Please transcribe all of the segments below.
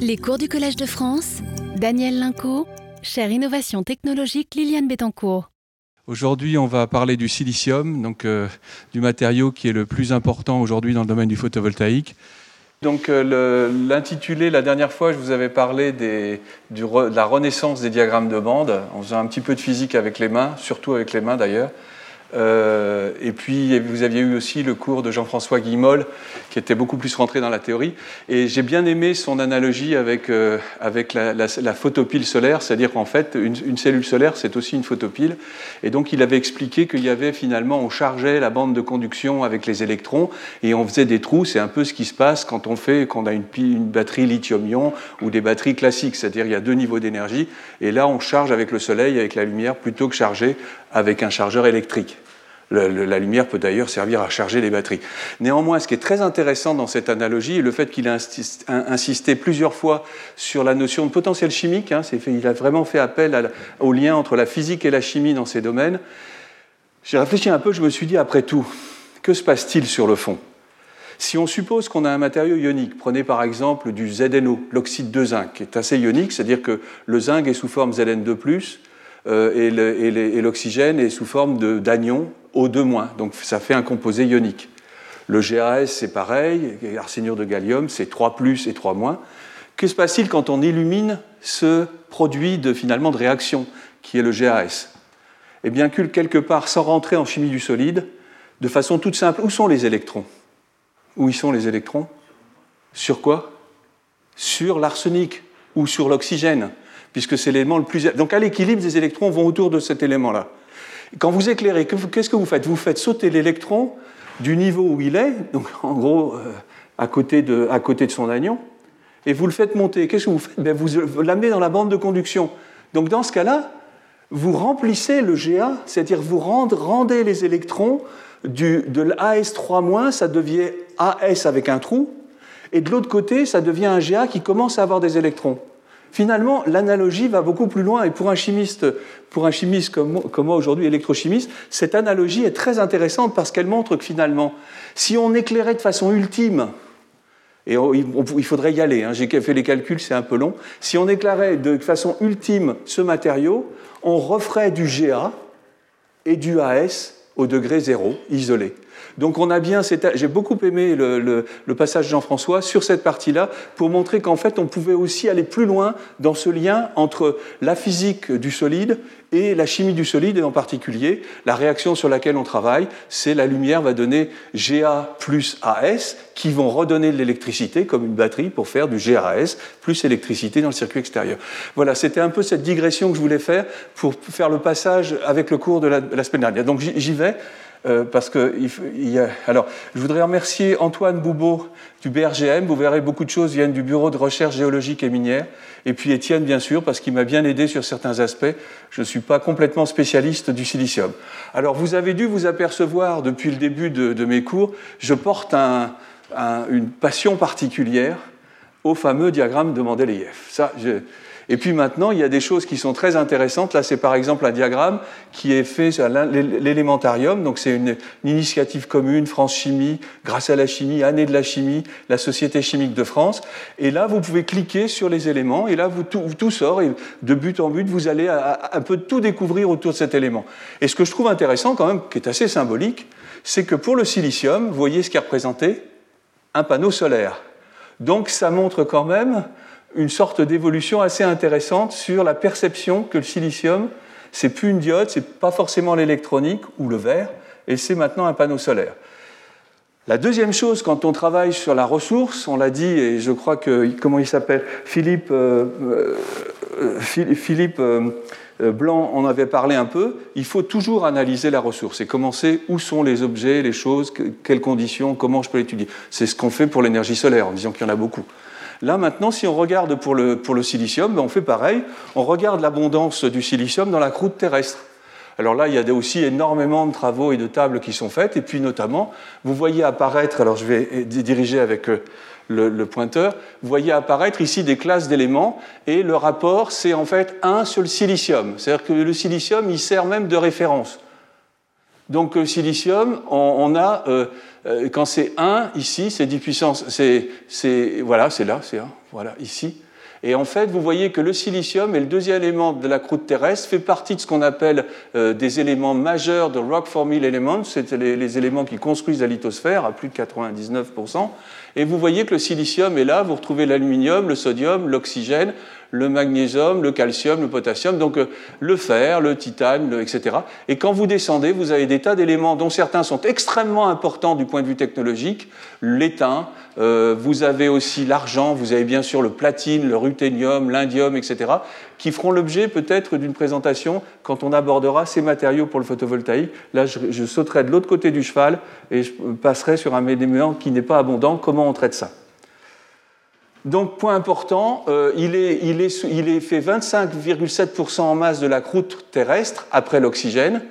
Les cours du Collège de France, Daniel Linco, chère innovation technologique Liliane Bettencourt. Aujourd'hui, on va parler du silicium, donc euh, du matériau qui est le plus important aujourd'hui dans le domaine du photovoltaïque. Donc euh, l'intitulé, la dernière fois, je vous avais parlé de la renaissance des diagrammes de bande, en faisant un petit peu de physique avec les mains, surtout avec les mains d'ailleurs. Euh, et puis, vous aviez eu aussi le cours de Jean-François Guimol, qui était beaucoup plus rentré dans la théorie. Et j'ai bien aimé son analogie avec, euh, avec la, photopile solaire, c'est-à-dire qu'en fait, une, une, cellule solaire, c'est aussi une photopile. Et donc, il avait expliqué qu'il y avait finalement, on chargeait la bande de conduction avec les électrons et on faisait des trous. C'est un peu ce qui se passe quand on fait, quand on a une, une batterie lithium-ion ou des batteries classiques, c'est-à-dire il y a deux niveaux d'énergie. Et là, on charge avec le soleil, avec la lumière, plutôt que charger avec un chargeur électrique. La lumière peut d'ailleurs servir à charger les batteries. Néanmoins, ce qui est très intéressant dans cette analogie est le fait qu'il a insisté plusieurs fois sur la notion de potentiel chimique. Hein, il a vraiment fait appel au lien entre la physique et la chimie dans ces domaines. J'ai réfléchi un peu, je me suis dit, après tout, que se passe-t-il sur le fond? Si on suppose qu'on a un matériau ionique, prenez par exemple du ZNO, l'oxyde de zinc, qui est assez ionique, c'est-à-dire que le zinc est sous forme Zn2+, euh, et l'oxygène est sous forme d'anion O2-, donc ça fait un composé ionique. Le GAS, c'est pareil, arsénure de gallium, c'est 3 et 3 Que se passe-t-il quand on illumine ce produit de, finalement de réaction, qui est le GAS Eh bien, quelque part, sans rentrer en chimie du solide, de façon toute simple, où sont les électrons? Où y sont les électrons? Sur quoi? Sur l'arsenic ou sur l'oxygène? Puisque c'est l'élément le plus. Donc à l'équilibre, des électrons vont autour de cet élément-là. Quand vous éclairez, qu'est-ce que vous faites? Vous faites sauter l'électron du niveau où il est, donc en gros euh, à, côté de, à côté de son anion, et vous le faites monter. Qu'est-ce que vous faites? Ben, Vous l'amenez dans la bande de conduction. Donc dans ce cas-là, vous remplissez le GA, c'est-à-dire vous rendez les électrons du, de l'AS3-, ça devient AS avec un trou, et de l'autre côté, ça devient un GA qui commence à avoir des électrons. Finalement, l'analogie va beaucoup plus loin et pour un chimiste, pour un chimiste comme, moi aujourd'hui, électrochimiste, cette analogie est très intéressante parce qu'elle montre que finalement, si on éclairait de façon ultime, et il faudrait y aller, hein, j'ai fait les calculs, c'est un peu long, si on éclairait de façon ultime ce matériau, on referait du Ga et du AS au degré zéro, isolé. Donc on a bien, j'ai beaucoup aimé le, passage de Jean-François sur cette partie-là pour montrer qu'en fait on pouvait aussi aller plus loin dans ce lien entre la physique du solide et la chimie du solide, et en particulier la réaction sur laquelle on travaille, c'est la lumière va donner Ga plus AS qui vont redonner de l'électricité comme une batterie pour faire du GRAS plus électricité dans le circuit extérieur. Voilà, c'était un peu cette digression que je voulais faire pour faire le passage avec le cours de la semaine dernière. Donc j'y vais. Euh, parce que alors, je voudrais remercier Antoine Boubeau du BRGM. Vous verrez beaucoup de choses viennent du Bureau de recherche géologique et minière. Et puis Étienne, bien sûr, parce qu'il m'a bien aidé sur certains aspects. Je ne suis pas complètement spécialiste du silicium. Alors, vous avez dû vous apercevoir depuis le début de, mes cours, je porte un, un, une passion particulière au fameux diagramme de Mendeleïev. Ça, et puis maintenant, il y a des choses qui sont très intéressantes. Là, c'est par exemple un diagramme qui est fait sur l'élémentarium. Donc, c'est une, initiative commune, France Chimie, grâce à la chimie, année de la chimie, la Société chimique de France. Et là, vous pouvez cliquer sur les éléments et là, tout, sort. Et de but en but, vous allez à, à, un peu tout découvrir autour de cet élément. Et ce que je trouve intéressant quand même, qui est assez symbolique, c'est que pour le silicium, vous voyez ce qui est représenté? Un panneau solaire. Donc, ça montre quand même une sorte d'évolution assez intéressante sur la perception que le silicium, c'est plus une diode, c'est pas forcément l'électronique ou le verre, et c'est maintenant un panneau solaire. La deuxième chose, quand on travaille sur la ressource, on l'a dit, et je crois que, comment il s'appelle Philippe, euh, euh, Philippe euh, Blanc en avait parlé un peu, il faut toujours analyser la ressource et commencer où sont les objets, les choses, quelles conditions, comment je peux l'étudier. C'est ce qu'on fait pour l'énergie solaire, en disant qu'il y en a beaucoup. Là, maintenant, si on regarde pour le, pour le silicium, ben on fait pareil. On regarde l'abondance du silicium dans la croûte terrestre. Alors là, il y a aussi énormément de travaux et de tables qui sont faites. Et puis, notamment, vous voyez apparaître, alors je vais diriger avec euh, le, pointeur, vous voyez apparaître ici des classes d'éléments. Et le rapport, c'est en fait 1 sur le silicium. C'est-à-dire que le silicium, il sert même de référence. Donc le silicium, on, a, quand c'est 1, ici, c'est 10 puissance, c'est, voilà, c'est là, c'est 1, voilà, ici. Et en fait, vous voyez que le silicium est le deuxième élément de la croûte terrestre, fait partie de ce qu'on appelle euh, des éléments majeurs de rock forming elements, c'est les, éléments qui construisent la lithosphère à plus de 99%. Et vous voyez que le silicium est là, vous retrouvez l'aluminium, le sodium, l'oxygène, le magnésium, le calcium, le potassium, donc euh, le fer, le titane, etc. Et quand vous descendez, vous avez des tas d'éléments dont certains sont extrêmement importants du point de vue technologique, l'étain, euh, vous avez aussi l'argent, vous avez bien sûr le platine, le ruthénium, l'indium, etc., qui feront l'objet peut-être d'une présentation quand on abordera ces matériaux pour le photovoltaïque. Là, je, sauterai de l'autre côté du cheval et je passerai sur un élément qui n'est pas abondant. Comment on traite ça? Donc, point important, euh, il, est, il, est, il, est, fait 25,7% en masse de la croûte terrestre après l'oxygène.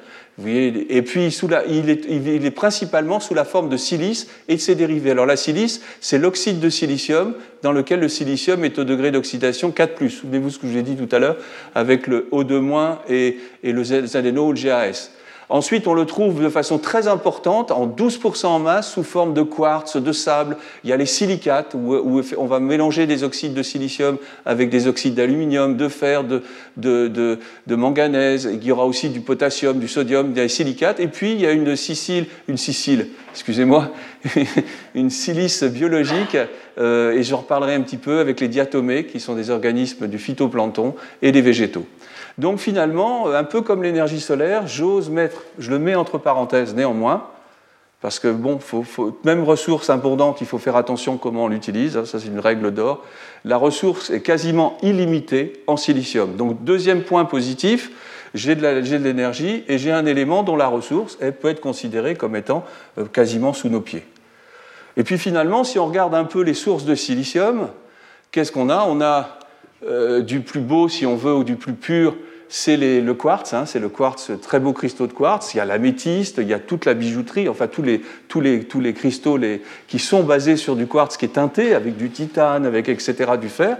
Et puis, sous la, il, est, il, est, principalement sous la forme de silice et de ses dérivés. Alors, la silice, c'est l'oxyde de silicium, dans lequel le silicium est au degré d'oxydation 4. Souvenez-vous ce que je vous ai dit tout à l'heure avec le O2- et, et le ZNO ou le GAS. Ensuite, on le trouve de façon très importante, en 12% en masse, sous forme de quartz, de sable. Il y a les silicates, où, on va mélanger des oxydes de silicium avec des oxydes d'aluminium, de fer, de, manganèse. Il y aura aussi du potassium, du sodium, des silicates. Et puis, il y a une sicile, une sicile, excusez-moi, une silice biologique, euh, et j'en reparlerai un petit peu avec les diatomées, qui sont des organismes du phytoplancton et des végétaux. Donc finalement, un peu comme l'énergie solaire, j'ose mettre, je le mets entre parenthèses néanmoins, parce que bon, même ressource abondante, il faut faire attention comment on l'utilise, hein, ça c'est une règle d'or. La ressource est quasiment illimitée en silicium. Donc deuxième point positif, j'ai de l'énergie et j'ai un élément dont la ressource peut être considérée comme étant euh, quasiment sous nos pieds. Et puis finalement, si on regarde un peu les sources de silicium, qu'est-ce qu'on a? On a euh, du plus beau, si on veut, ou du plus pur, c'est le quartz, hein, c'est le quartz, très beaux cristaux de quartz. Il y a l'améthyste, il y a toute la bijouterie, enfin tous les, tous les, tous les cristaux qui sont basés sur du quartz qui est teinté avec du titane, avec etc. du fer.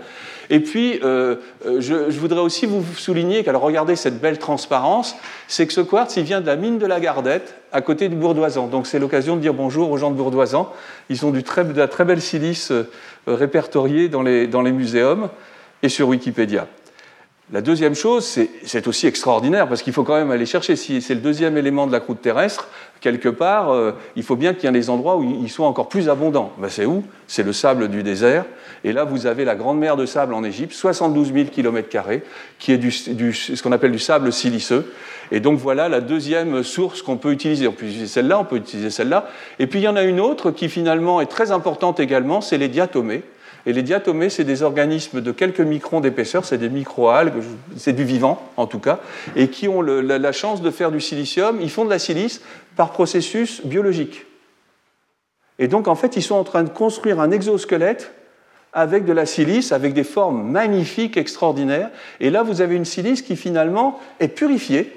Et puis, euh, euh, je, voudrais aussi vous souligner qu'alors regardez cette belle transparence, c'est que ce quartz, il vient de la mine de la Gardette, à côté du Bourdoisan. Donc c'est l'occasion de dire bonjour aux gens de Bourdoisan. Ils ont du très, de la très belle silice répertoriée dans les, dans les muséums sur Wikipédia. La deuxième chose, c'est aussi extraordinaire parce qu'il faut quand même aller chercher. Si c'est le deuxième élément de la croûte terrestre, quelque part, euh, il faut bien qu'il y ait des endroits où il soit encore plus abondant. Ben, c'est où? C'est le sable du désert. Et là, vous avez la grande mer de sable en Égypte, 72 000 km, qui est du, ce qu'on appelle du sable siliceux. Et donc voilà la deuxième source qu'on peut utiliser. On peut utiliser celle-là, on peut utiliser celle-là. Et puis il y en a une autre qui finalement est très importante également, c'est les diatomées. Et les diatomées, c'est des organismes de quelques microns d'épaisseur, c'est des microalgues, c'est du vivant en tout cas, et qui ont la, chance de faire du silicium. Ils font de la silice par processus biologique. Et donc en fait, ils sont en train de construire un exosquelette avec de la silice, avec des formes magnifiques, extraordinaires. Et là, vous avez une silice qui finalement est purifiée.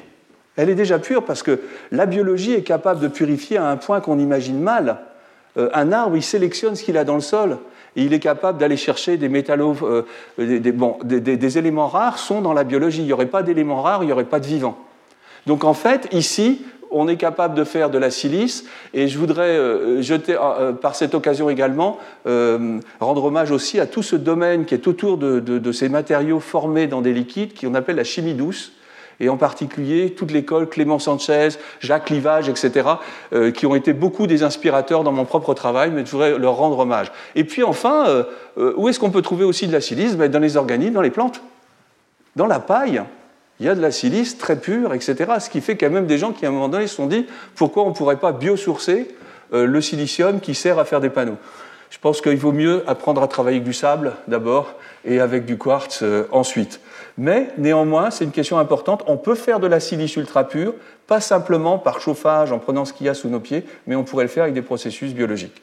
Elle est déjà pure parce que la biologie est capable de purifier à un point qu'on imagine mal. Euh, un arbre, il sélectionne ce qu'il a dans le sol il est capable d'aller chercher des métallos, euh, des, éléments rares sont dans la biologie. Il n'y aurait pas d'éléments rares, il n'y aurait pas de vivants. Donc en fait, ici, on est capable de faire de la silice, et je voudrais euh, jeter, euh, par cette occasion également, rendre hommage aussi à tout ce domaine qui est autour de, ces matériaux formés dans des liquides, qu'on appelle la chimie douce, et en particulier toute l'école Clément Sanchez, Jacques Livage, etc., euh, qui ont été beaucoup des inspirateurs dans mon propre travail, mais je voudrais leur rendre hommage. Et puis enfin, euh, euh, où est-ce qu'on peut trouver aussi de la silice? Ben, Dans les organismes, dans les plantes. Dans la paille, il y a de la silice très pure, etc. Ce qui fait qu'il y a même des gens qui, à un moment donné, se sont dit pourquoi on ne pourrait pas biosourcer le silicium qui sert à faire des panneaux? Je pense qu'il vaut mieux apprendre à travailler avec du sable d'abord et avec du quartz ensuite. Mais néanmoins, c'est une question importante. On peut faire de la silice ultra pure, pas simplement par chauffage en prenant ce qu'il y a sous nos pieds, mais on pourrait le faire avec des processus biologiques.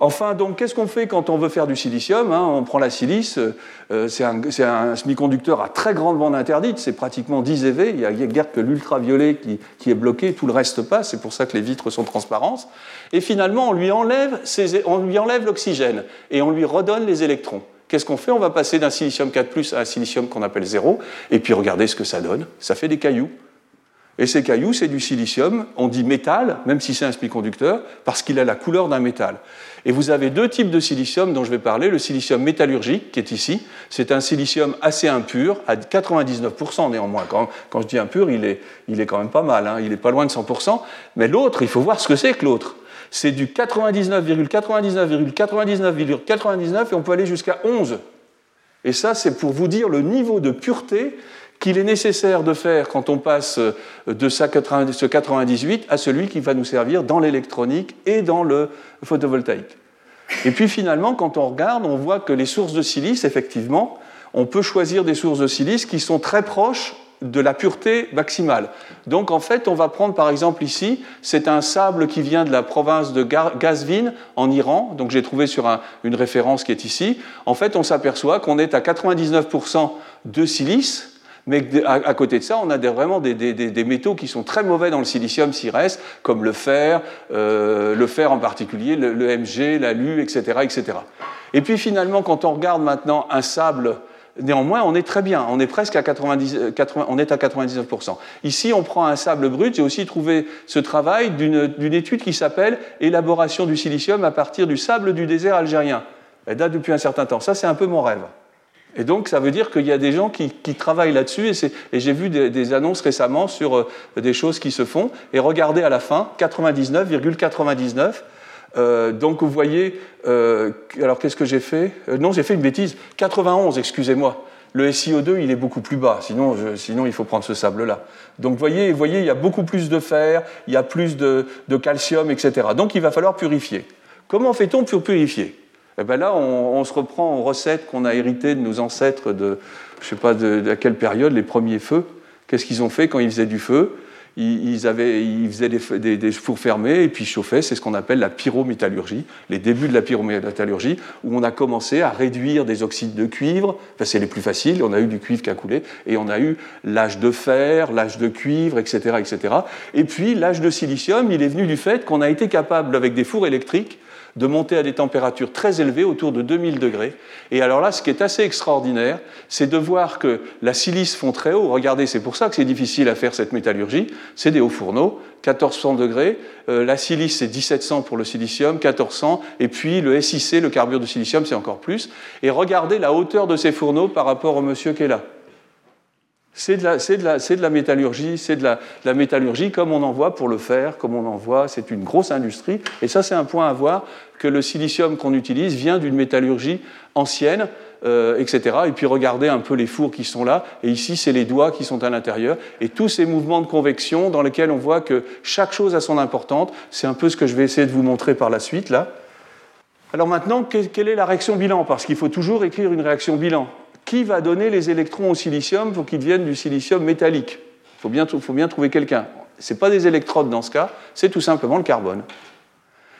Enfin, donc, qu'est-ce qu'on fait quand on veut faire du silicium hein? On prend la silice, euh, c'est un, semi-conducteur à très grande bande interdite, c'est pratiquement 10 EV, il n'y a guère que l'ultraviolet qui, qui, est bloqué, tout le reste passe, c'est pour ça que les vitres sont transparentes. Et finalement, on lui enlève l'oxygène et on lui redonne les électrons. Qu'est-ce qu'on fait? On va passer d'un silicium 4 à un silicium qu'on appelle 0, et puis regardez ce que ça donne. Ça fait des cailloux. Et ces cailloux, c'est du silicium. On dit métal, même si c'est un semi-conducteur, parce qu'il a la couleur d'un métal. Et vous avez deux types de silicium dont je vais parler. Le silicium métallurgique, qui est ici, c'est un silicium assez impur, à 99% néanmoins. Quand, quand, je dis impur, il est, il est quand même pas mal, hein. il est pas loin de 100%. Mais l'autre, il faut voir ce que c'est que l'autre. C'est du 99,99,99,99 et on peut aller jusqu'à 11. Et ça, c'est pour vous dire le niveau de pureté qu'il est nécessaire de faire quand on passe de ce 98 à celui qui va nous servir dans l'électronique et dans le photovoltaïque. Et puis finalement, quand on regarde, on voit que les sources de silice, effectivement, on peut choisir des sources de silice qui sont très proches de la pureté maximale. Donc en fait, on va prendre par exemple ici, c'est un sable qui vient de la province de Gazvin en Iran, donc j'ai trouvé sur une référence qui est ici. En fait, on s'aperçoit qu'on est à 99% de silice, mais à, côté de ça, on a vraiment des, métaux qui sont très mauvais dans le silicium s'il reste, comme le fer, euh, le fer en particulier, le, Mg, l'alu, etc., etc. Et puis finalement, quand on regarde maintenant un sable, néanmoins, on est très bien, on est presque à 90, 80, on est à 99%. Ici, on prend un sable brut. J'ai aussi trouvé ce travail d'une étude qui s'appelle Élaboration du silicium à partir du sable du désert algérien. Elle date depuis un certain temps. Ça, c'est un peu mon rêve. Et donc, ça veut dire qu'il y a des gens qui, travaillent là-dessus. Et, j'ai vu des, annonces récemment sur euh, des choses qui se font. Et regardez à la fin, 99,99. Euh, donc, vous voyez, euh, alors qu'est-ce que j'ai fait? Non, j'ai fait une bêtise. 91, excusez-moi. Le SiO2, il est beaucoup plus bas, sinon, sinon il faut prendre ce sable-là. Donc voyez, voyez, il y a beaucoup plus de fer, il y a plus de, calcium, etc. Donc il va falloir purifier. Comment fait-on pour purifier? Eh bien là, on, se reprend aux recettes qu'on a héritées de nos ancêtres de, je ne sais pas de, à quelle période, les premiers feux. Qu'est-ce qu'ils ont fait quand ils faisaient du feu? Ils, avaient, ils, faisaient des, fours fermés et puis chauffaient. C'est ce qu'on appelle la pyrométallurgie, les débuts de la pyrométallurgie, où on a commencé à réduire des oxydes de cuivre. Enfin, c'est les plus faciles. On a eu du cuivre qui a coulé et on a eu l'âge de fer, l'âge de cuivre, etc., etc. Et puis l'âge de silicium, il est venu du fait qu'on a été capable, avec des fours électriques, de monter à des températures très élevées, autour de 2000 degrés. Et alors là, ce qui est assez extraordinaire, c'est de voir que la silice fond très haut. Regardez, c'est pour ça que c'est difficile à faire cette métallurgie. C'est des hauts fourneaux, 1400 degrés. Euh, la silice, c'est 1700 pour le silicium, 1400. Et puis le SiC, le carbure de silicium, c'est encore plus. Et regardez la hauteur de ces fourneaux par rapport au monsieur qui est là. C'est de, la, métallurgie, c'est de la, métallurgie comme on en voit pour le fer, comme on en voit, c'est une grosse industrie. Et ça, c'est un point à voir, que le silicium qu'on utilise vient d'une métallurgie ancienne, euh, etc. Et puis regardez un peu les fours qui sont là, et ici, c'est les doigts qui sont à l'intérieur, et tous ces mouvements de convection dans lesquels on voit que chaque chose a son importance, c'est un peu ce que je vais essayer de vous montrer par la suite, là. Alors maintenant, quelle est la réaction bilan? Parce qu'il faut toujours écrire une réaction bilan qui va donner les électrons au silicium pour qu'ils deviennent du silicium métallique Il faut bien, trouver quelqu'un. Ce n'est pas des électrodes dans ce cas, c'est tout simplement le carbone.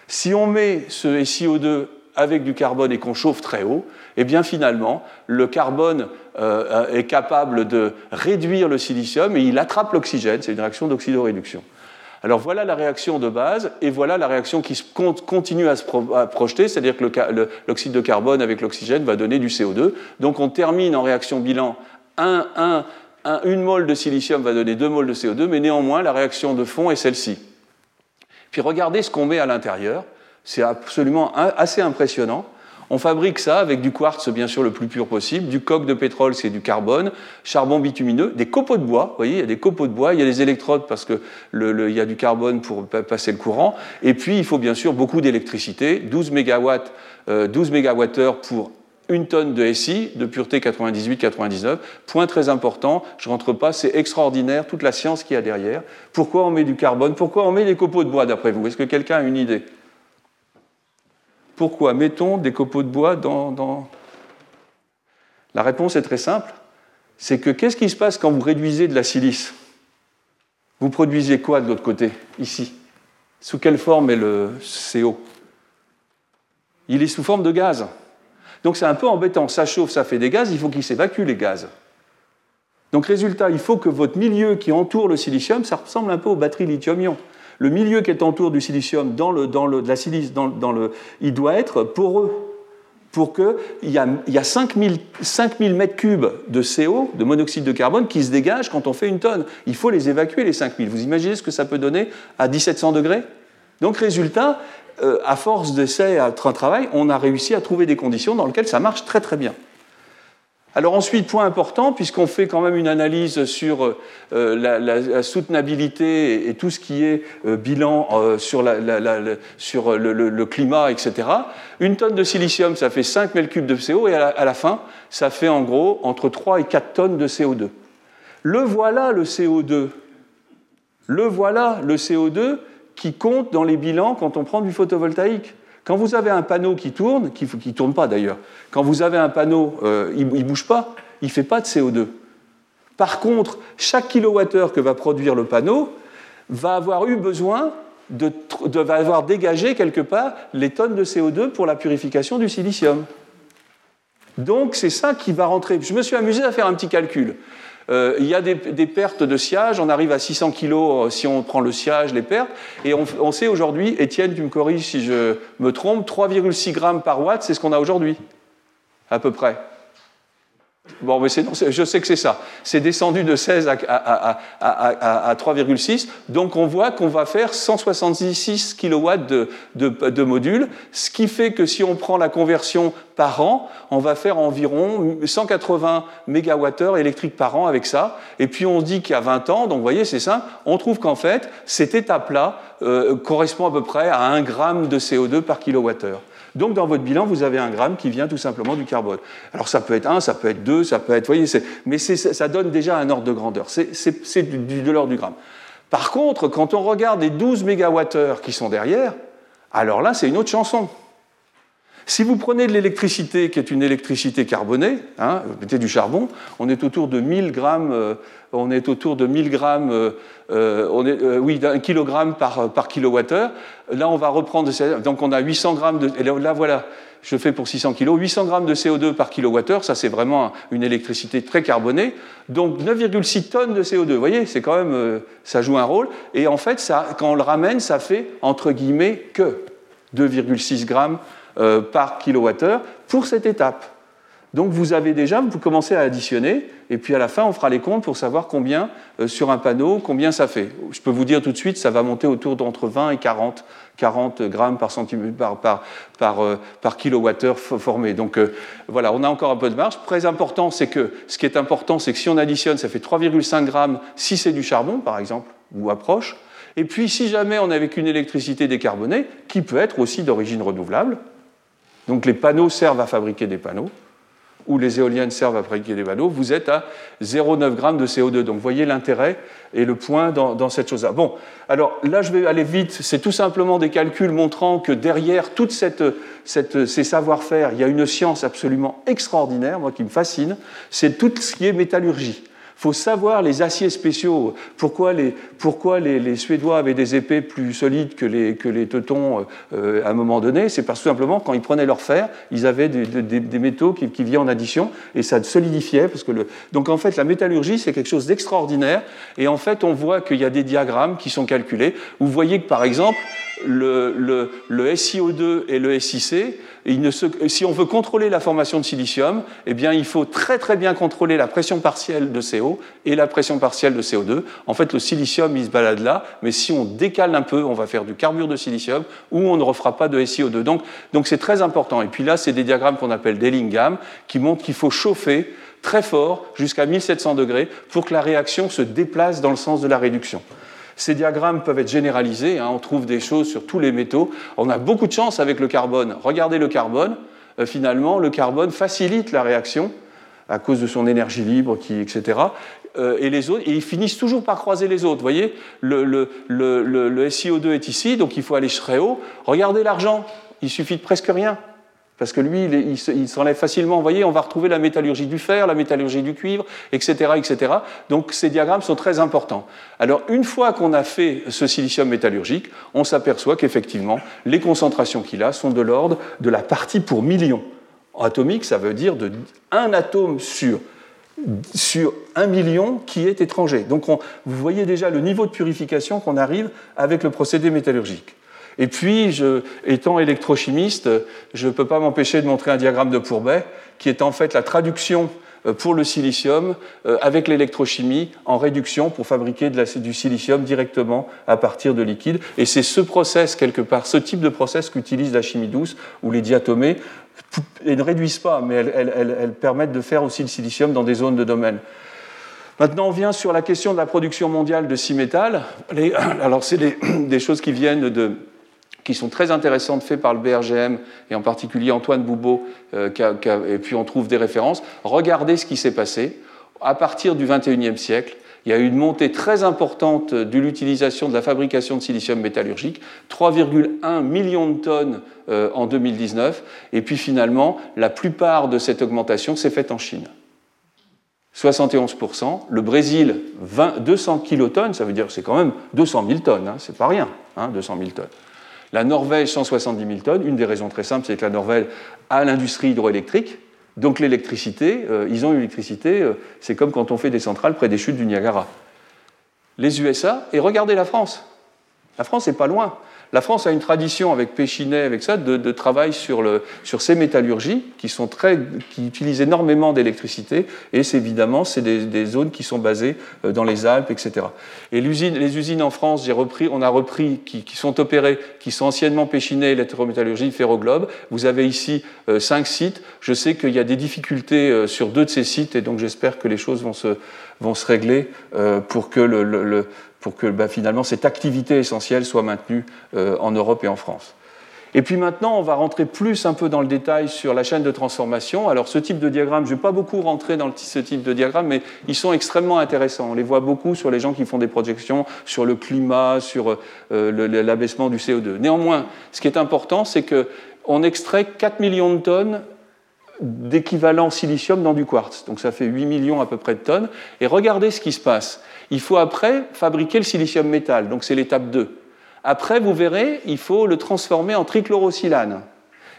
Si on met ce SiO2 avec du carbone et qu'on chauffe très haut, eh bien finalement, le carbone euh, est capable de réduire le silicium et il attrape l'oxygène. C'est une réaction d'oxydoréduction. Alors voilà la réaction de base, et voilà la réaction qui continue à se projeter, c'est-à-dire que l'oxyde de carbone avec l'oxygène va donner du CO2. Donc on termine en réaction bilan une mole de silicium va donner deux moles de CO2, mais néanmoins la réaction de fond est celle-ci. Puis regardez ce qu'on met à l'intérieur, c'est absolument assez impressionnant. On fabrique ça avec du quartz, bien sûr, le plus pur possible, du coque de pétrole, c'est du carbone, charbon bitumineux, des copeaux de bois, vous voyez, il y a des copeaux de bois, il y a des électrodes parce qu'il y a du carbone pour passer le courant, et puis il faut bien sûr beaucoup d'électricité, 12 MW, 12 MWh pour une tonne de SI, de pureté 98-99. Point très important, je ne rentre pas, c'est extraordinaire, toute la science qu'il y a derrière. Pourquoi on met du carbone? Pourquoi on met des copeaux de bois, d'après vous? Est-ce que quelqu'un a une idée? Pourquoi mettons des copeaux de bois dans, La réponse est très simple. C'est que qu'est-ce qui se passe quand vous réduisez de la silice? Vous produisez quoi de l'autre côté, ici? Sous quelle forme est le CO Il est sous forme de gaz. Donc c'est un peu embêtant. Ça chauffe, ça fait des gaz, il faut qu'il s'évacue les gaz. Donc résultat, il faut que votre milieu qui entoure le silicium, ça ressemble un peu aux batteries lithium-ion le milieu qui est autour du silicium dans, le, dans le, de la silice, dans, le, il doit être poreux pour qu'il y a, y a 5000, 5000 mètres cubes de CO, de monoxyde de carbone, qui se dégagent quand on fait une tonne. Il faut les évacuer, les 5000. Vous imaginez ce que ça peut donner à 1700 degrés? Donc, résultat, euh, à force d'essais, à travail, on a réussi à trouver des conditions dans lesquelles ça marche très très bien. Alors ensuite, point important, puisqu'on fait quand même une analyse sur euh, la, soutenabilité et, tout ce qui est euh, bilan euh, sur, le, climat, etc. Une tonne de silicium, ça fait 5 mètres cubes de CO, et à la, fin, ça fait en gros entre 3 et 4 tonnes de CO2. Le voilà le CO2. Le voilà le CO2 qui compte dans les bilans quand on prend du photovoltaïque. Quand vous avez un panneau qui tourne, qui ne tourne pas d'ailleurs, quand vous avez un panneau, euh, il ne bouge pas, il ne fait pas de CO2. Par contre, chaque kilowattheure que va produire le panneau va avoir eu besoin de, va avoir dégagé quelque part les tonnes de CO2 pour la purification du silicium. Donc c'est ça qui va rentrer. Je me suis amusé à faire un petit calcul. Euh, il y a des, pertes de sciage, on arrive à 600 kg euh, si on prend le sciage, les pertes, et on, sait aujourd'hui, Étienne, tu me corriges si je me trompe, 3,6 grammes par watt, c'est ce qu'on a aujourd'hui, à peu près. Bon, mais je sais que c'est ça. C'est descendu de 16 à, à, 3,6. Donc on voit qu'on va faire 166 kW de, de, modules, ce qui fait que si on prend la conversion par an, on va faire environ 180 MWh électriques par an avec ça. Et puis on dit qu'il y a 20 ans, donc vous voyez, c'est ça, on trouve qu'en fait, cette étape-là euh, correspond à peu près à 1 gramme de CO2 par kilowattheure. Donc dans votre bilan, vous avez un gramme qui vient tout simplement du carbone. Alors ça peut être 1, ça peut être 2, ça peut être... Voyez, mais ça donne déjà un ordre de grandeur. C'est de l'ordre du gramme. Par contre, quand on regarde les 12 mégawattheures qui sont derrière, alors là, c'est une autre chanson. Si vous prenez de l'électricité qui est une électricité carbonée, hein, vous mettez du charbon, on est autour de 1000 grammes, euh, on est autour de 1000 grammes, euh, euh, oui, d'un kilogramme par, par kilowattheure. Là, on va reprendre, donc on a 800 grammes de, et là, voilà, je fais pour 600 kg, 800 grammes de CO2 par kilowattheure, ça c'est vraiment une électricité très carbonée, donc 9,6 tonnes de CO2, vous voyez, c'est quand même, ça joue un rôle, et en fait, quand on le ramène, ça fait, entre guillemets, que 2,6 grammes euh, par kilowattheure pour cette étape. Donc vous avez déjà, vous commencez à additionner, et puis à la fin, on fera les comptes pour savoir combien euh, sur un panneau, combien ça fait. Je peux vous dire tout de suite, ça va monter autour d'entre 20 et 40, 40 grammes par, par, par, par, euh, kilowattheure formé. Donc voilà, on a encore un peu de marge. Très important, c'est que ce qui est important, c'est que si on additionne, ça fait 3,5 grammes si c'est du charbon, par exemple, ou approche. Et puis si jamais on est avec une électricité décarbonée, qui peut être aussi d'origine renouvelable, donc les panneaux servent à fabriquer des panneaux, ou les éoliennes servent à fabriquer des panneaux, vous êtes à 0,9 g de CO2. Donc voyez l'intérêt et le point dans, cette chose-là. Bon, alors là je vais aller vite, c'est tout simplement des calculs montrant que derrière toutes ces savoir-faire, il y a une science absolument extraordinaire, moi qui me fascine, c'est tout ce qui est métallurgie. Faut savoir les aciers spéciaux. Pourquoi les, Suédois avaient des épées plus solides que les, Teutons euh, à un moment donné? C'est parce que simplement, quand ils prenaient leur fer, ils avaient des, métaux qui, qui viennent en addition et ça solidifiait. Donc en fait, la métallurgie, c'est quelque chose d'extraordinaire. Et en fait, on voit qu'il y a des diagrammes qui sont calculés. Vous voyez que par exemple, le, le, le SiO2 et le SiC, si on veut contrôler la formation de silicium, eh bien, il faut très très bien contrôler la pression partielle de CO et la pression partielle de CO2. En fait, le silicium, il se balade là, mais si on décale un peu, on va faire du carbure de silicium ou on ne refera pas de SiO2. Donc, donc c'est très important. Et puis là, c'est des diagrammes qu'on appelle d'Ellingham qui montrent qu'il faut chauffer très fort jusqu'à 1700 degrés pour que la réaction se déplace dans le sens de la réduction. Ces diagrammes peuvent être généralisés, hein, on trouve des choses sur tous les métaux. On a beaucoup de chance avec le carbone. Regardez le carbone, euh, finalement, le carbone facilite la réaction à cause de son énergie libre, qui, etc. Euh, et les autres, et ils finissent toujours par croiser les autres. Vous voyez, le, le, le SiO2 est ici, donc il faut aller très haut. Regardez l'argent, il suffit de presque rien. Parce que lui, il, s'enlève facilement. Vous voyez, on va retrouver la métallurgie du fer, la métallurgie du cuivre, etc., etc. Donc ces diagrammes sont très importants. Alors une fois qu'on a fait ce silicium métallurgique, on s'aperçoit qu'effectivement, les concentrations qu'il a sont de l'ordre de la partie pour million. Atomique, ça veut dire de un atome sur sur un million qui est étranger. Donc vous voyez déjà le niveau de purification qu'on arrive avec le procédé métallurgique. Et puis, étant électrochimiste, je ne peux pas m'empêcher de montrer un diagramme de Pourbet, qui est en fait la traduction euh, pour le silicium euh, avec l'électrochimie en réduction pour fabriquer du silicium directement à partir de liquide. Et c'est ce process, quelque part, ce type de process qu'utilise la chimie douce, où les diatomées elles ne réduisent pas, mais elles, permettent de faire aussi le silicium dans des zones de domaine. Maintenant, on vient sur la question de la production mondiale de six métal. alors, c'est des, choses qui viennent de, qui sont très intéressantes faites par le BRGM et en particulier Antoine Boubeau, euh, et puis on trouve des références. Regardez ce qui s'est passé. À partir du XXIe siècle, il y a eu une montée très importante de l'utilisation de la fabrication de silicium métallurgique, 3,1 millions de tonnes euh, en 2019, et puis finalement, la plupart de cette augmentation s'est faite en Chine. 71%, le Brésil 20, 200 kilotonnes, ça veut dire c'est quand même 200 000 tonnes, hein, c'est pas rien, hein, 200 000 tonnes. La Norvège, 170 000 tonnes. Une des raisons très simples, c'est que la Norvège a l'industrie hydroélectrique. Donc l'électricité, euh, ils ont une électricité, euh, c'est comme quand on fait des centrales près des chutes du Niagara. Les USA, et regardez la France. La France n'est pas loin. La France a une tradition avec Péchinet, avec ça, de, travail sur, ces métallurgies qui, sont très, qui utilisent énormément d'électricité. Et c'est évidemment, c'est des, zones qui sont basées euh, dans les Alpes, etc. Et les usines en France, j'ai repris, on a repris, qui, sont opérées, qui sont anciennement Péchinet, électrométallurgie, Ferroglobe. Vous avez ici euh, cinq sites. Je sais qu'il y a des difficultés euh, sur deux de ces sites, et donc j'espère que les choses vont se, régler pour que le pour que bah, finalement cette activité essentielle soit maintenue euh, en Europe et en France. Et puis maintenant, on va rentrer plus un peu dans le détail sur la chaîne de transformation. Alors ce type de diagramme, je ne vais pas beaucoup rentrer dans ce type de diagramme, mais ils sont extrêmement intéressants. On les voit beaucoup sur les gens qui font des projections sur le climat, sur euh, l'abaissement du CO2. Néanmoins, ce qui est important, c'est qu'on extrait 4 millions de tonnes d'équivalent silicium dans du quartz. Donc ça fait 8 millions à peu près de tonnes. Et regardez ce qui se passe. Il faut après fabriquer le silicium métal, donc c'est l'étape 2. Après, vous verrez, il faut le transformer en trichlorosilane.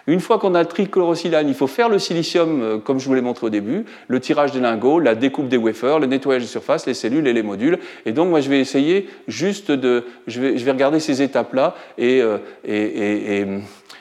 Une fois qu'on a le trichlorosilane, il faut faire le silicium, euh, comme je vous l'ai montré au début, le tirage des lingots, la découpe des wafers, le nettoyage des surfaces, les cellules et les modules. Et donc, moi, je vais essayer juste de. Je vais, regarder ces étapes-là et, euh, et, et,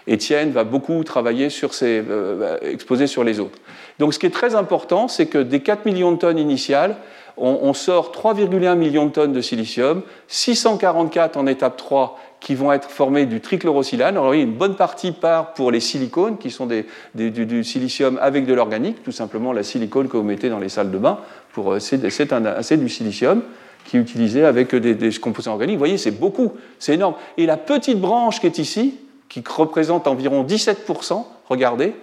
Étienne va beaucoup travailler sur ces. Euh, exposer sur les autres. Donc, ce qui est très important, c'est que des 4 millions de tonnes initiales, on, sort 3,1 millions de tonnes de silicium, 644 en étape 3 qui vont être formés du trichlorosilane. Alors oui, une bonne partie part pour les silicones, qui sont du, silicium avec de l'organique, tout simplement la silicone que vous mettez dans les salles de bain. Euh, c'est du silicium qui est utilisé avec des, des composants organiques. Vous voyez, c'est beaucoup, c'est énorme. Et la petite branche qui est ici, qui représente environ 17%, regardez,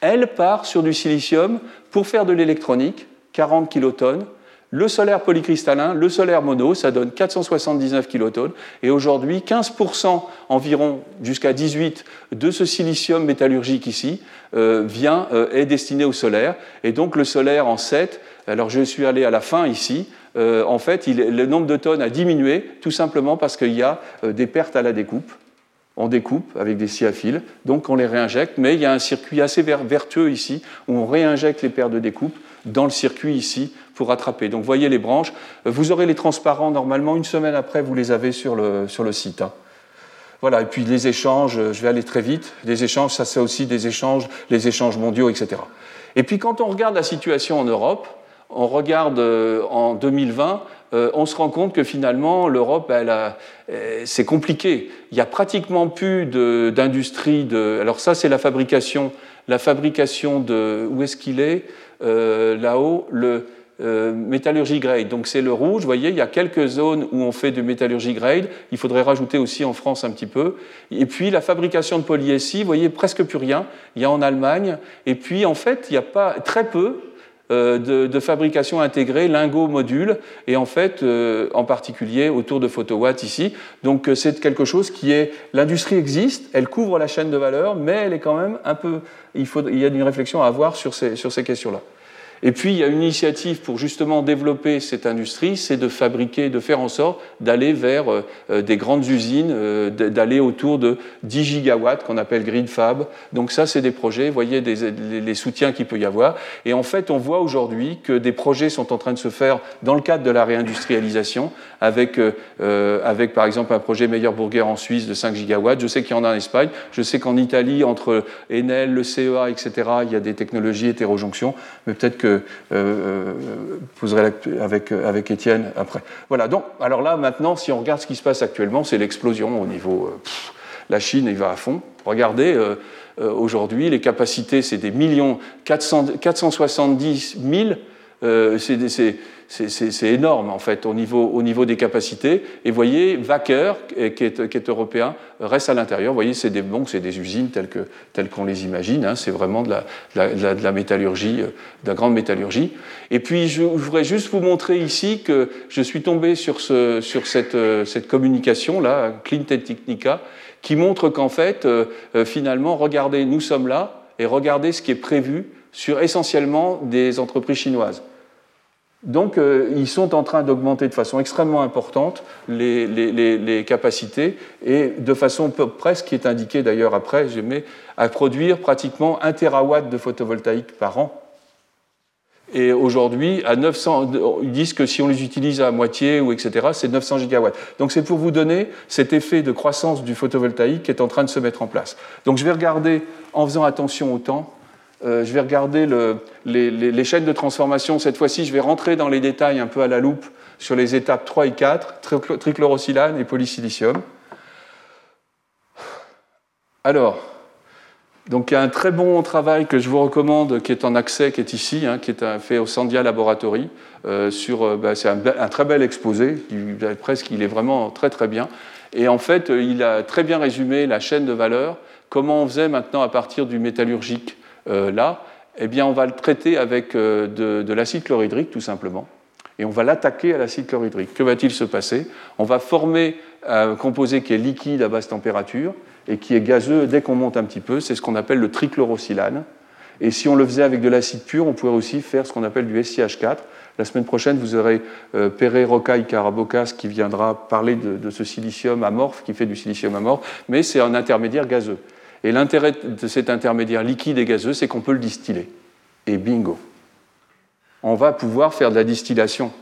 elle part sur du silicium pour faire de l'électronique, 40 kilotonnes, le solaire polycristallin, le solaire mono, ça donne 479 kilotonnes. Et aujourd'hui, 15% environ, jusqu'à 18% de ce silicium métallurgique ici euh, vient, euh, est destiné au solaire. Et donc le solaire en 7, alors je suis allé à la fin ici, euh, en fait, le nombre de tonnes a diminué tout simplement parce qu'il y a des pertes à la découpe. On découpe avec des scie à fil, donc on les réinjecte, mais il y a un circuit assez vertueux ici où on réinjecte les pertes de découpe dans le circuit ici pour rattraper. Donc voyez les branches. Vous aurez les transparents normalement une semaine après, vous les avez sur le, sur le site. Hein. Voilà, et puis les échanges, je vais aller très vite. Les échanges, ça c'est aussi des échanges, les échanges mondiaux, etc. Et puis quand on regarde la situation en Europe, on regarde euh, en 2020, euh, on se rend compte que finalement l'Europe, euh, c'est compliqué. Il n'y a pratiquement plus d'industrie de, Alors ça, c'est la fabrication, la fabrication de. Où est-ce qu'il est, Là-haut, le euh, métallurgie grade. Donc c'est le rouge, vous voyez, il y a quelques zones où on fait de métallurgie grade. Il faudrait rajouter aussi en France un petit peu. Et puis la fabrication de polyessie, vous voyez, presque plus rien. Il y a en Allemagne. Et puis en fait, il n'y a pas très peu euh, de, fabrication intégrée, lingots, modules, et en fait, euh, en particulier autour de photowatts ici. Donc c'est quelque chose qui est... L'industrie existe, elle couvre la chaîne de valeur, mais elle est quand même un peu... Il, faut, il y a une réflexion à avoir sur ces, sur ces questions-là. Et puis, il y a une initiative pour justement développer cette industrie, c'est de fabriquer, de faire en sorte d'aller vers euh, euh, des grandes usines, euh, d'aller autour de 10 gigawatts qu'on appelle Green Fab. Donc ça, c'est des projets, vous voyez les, soutiens qu'il peut y avoir. Et en fait, on voit aujourd'hui que des projets sont en train de se faire dans le cadre de la réindustrialisation, avec, par exemple un projet Meilleur Burger en Suisse de 5 gigawatts. Je sais qu'il y en a en Espagne. Je sais qu'en Italie, entre Enel, le CEA, etc., il y a des technologies hétérojonction. Mais peut-être que que euh, poserai avec, avec Étienne après. Voilà, donc, alors là, maintenant, si on regarde ce qui se passe actuellement, c'est l'explosion au niveau. Euh, la Chine, il va à fond. Regardez, euh, euh, aujourd'hui, les capacités, c'est des millions, 400, 470 000. c'est c'est énorme en fait au niveau, au niveau, des capacités. Et voyez, Wacker, qui est, européen, reste à l'intérieur. Voyez, c'est des, bon, des usines telles qu'on les imagine. Hein. C'est vraiment de la, métallurgie, euh, de la grande métallurgie. Et puis, je, voudrais juste vous montrer ici que je suis tombé sur, ce, sur cette, euh, cette communication-là, Clean Technica, qui montre qu'en fait, euh, finalement, regardez, nous sommes là, et regardez ce qui est prévu sur essentiellement des entreprises chinoises. Donc, euh, ils sont en train d'augmenter de façon extrêmement importante les, capacités et de façon presque, qui est indiquée d'ailleurs après, j'aimais, à produire pratiquement 1 terawatt de photovoltaïque par an. Et aujourd'hui, à 900, ils disent que si on les utilise à moitié ou etc., c'est 900 gigawatts. Donc c'est pour vous donner cet effet de croissance du photovoltaïque qui est en train de se mettre en place. Donc je vais regarder en faisant attention au temps euh, je vais regarder les, chaînes de transformation. Cette fois-ci, je vais rentrer dans les détails un peu à la loupe sur les étapes 3 et 4, trichlorosilane et polysilicium. Alors, donc il y a un très bon travail que je vous recommande qui est en accès, qui est ici, hein, qui est fait au Sandia Laboratory. Euh, euh, bah, c'est un, très bel exposé, presque, il est vraiment très très bien. Et en fait, il a très bien résumé la chaîne de valeur, comment on faisait maintenant à partir du métallurgique là, eh bien, on va le traiter avec euh, de, l'acide chlorhydrique, tout simplement. Et on va l'attaquer à l'acide chlorhydrique. Que va-t-il se passer? On va former un composé qui est liquide à basse température et qui est gazeux dès qu'on monte un petit peu. C'est ce qu'on appelle le trichlorosilane. Et si on le faisait avec de l'acide pur, on pourrait aussi faire ce qu'on appelle du SiH4. La semaine prochaine, vous aurez euh, Péré Rocaille Carabocas qui viendra parler de, de, ce silicium amorphe, qui fait du silicium amorphe, mais c'est un intermédiaire gazeux. Et l'intérêt de cet intermédiaire liquide et gazeux, c'est qu'on peut le distiller. Et bingo, on va pouvoir faire de la distillation.